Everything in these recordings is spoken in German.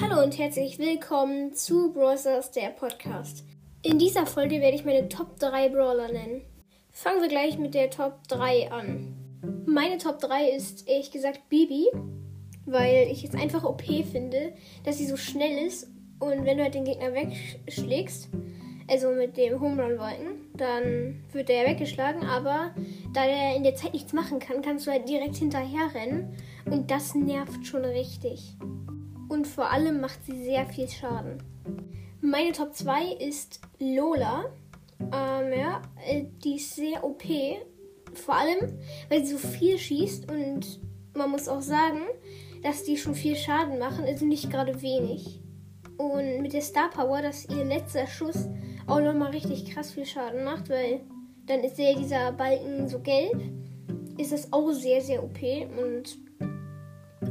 Hallo und herzlich willkommen zu Brawlers der Podcast. In dieser Folge werde ich meine Top 3 Brawler nennen. Fangen wir gleich mit der Top 3 an. Meine Top 3 ist ehrlich gesagt Bibi, weil ich es einfach OP finde, dass sie so schnell ist und wenn du halt den Gegner wegschlägst, also mit dem Home Run Wolken, dann wird er weggeschlagen, aber da er in der Zeit nichts machen kann, kannst du halt direkt hinterher rennen und das nervt schon richtig. Und vor allem macht sie sehr viel Schaden. Meine Top 2 ist Lola. Ähm, ja, äh, die ist sehr OP. Vor allem, weil sie so viel schießt und man muss auch sagen, dass die schon viel Schaden machen, also nicht gerade wenig. Und mit der Star Power, dass ihr letzter Schuss auch nochmal richtig krass viel Schaden macht, weil dann ist ja dieser Balken so gelb. Ist das auch sehr, sehr OP und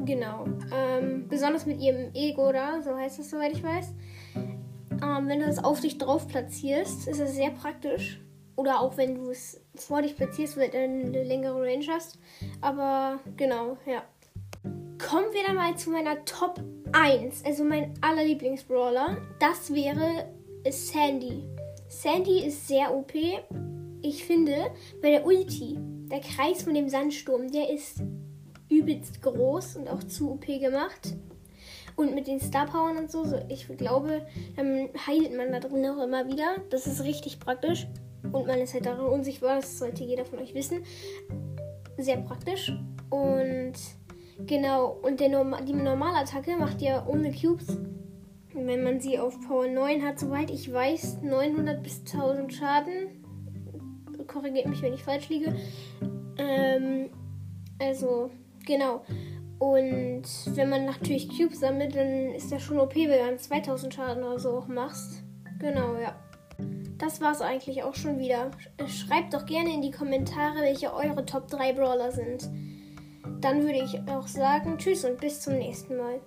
genau. Ähm, besonders mit ihrem Ego da, so heißt das, soweit ich weiß. Ähm, wenn du das auf dich drauf platzierst, ist das sehr praktisch. Oder auch wenn du es vor dich platzierst, weil du eine längere Range hast. Aber genau, ja. Kommen wir dann mal zu meiner Top 1, also mein allerlieblingsbrawler. Das wäre Sandy. Sandy ist sehr OP. Ich finde, bei der Ulti, der Kreis von dem Sandsturm, der ist übelst groß und auch zu OP gemacht. Und mit den Star Powern und so, so, ich glaube, dann heilt man da drin auch immer wieder. Das ist richtig praktisch. Und man ist halt darin unsichtbar, das sollte jeder von euch wissen. Sehr praktisch. Und genau, und der Norma die Normalattacke macht ja ohne Cubes wenn man sie auf Power 9 hat, soweit ich weiß, 900 bis 1000 Schaden. Korrigiert mich, wenn ich falsch liege. Ähm, also, genau. Und wenn man natürlich Cubes sammelt, dann ist das schon OP, wenn man 2000 Schaden oder so auch machst. Genau, ja. Das war's eigentlich auch schon wieder. Schreibt doch gerne in die Kommentare, welche eure Top 3 Brawler sind. Dann würde ich auch sagen, tschüss und bis zum nächsten Mal.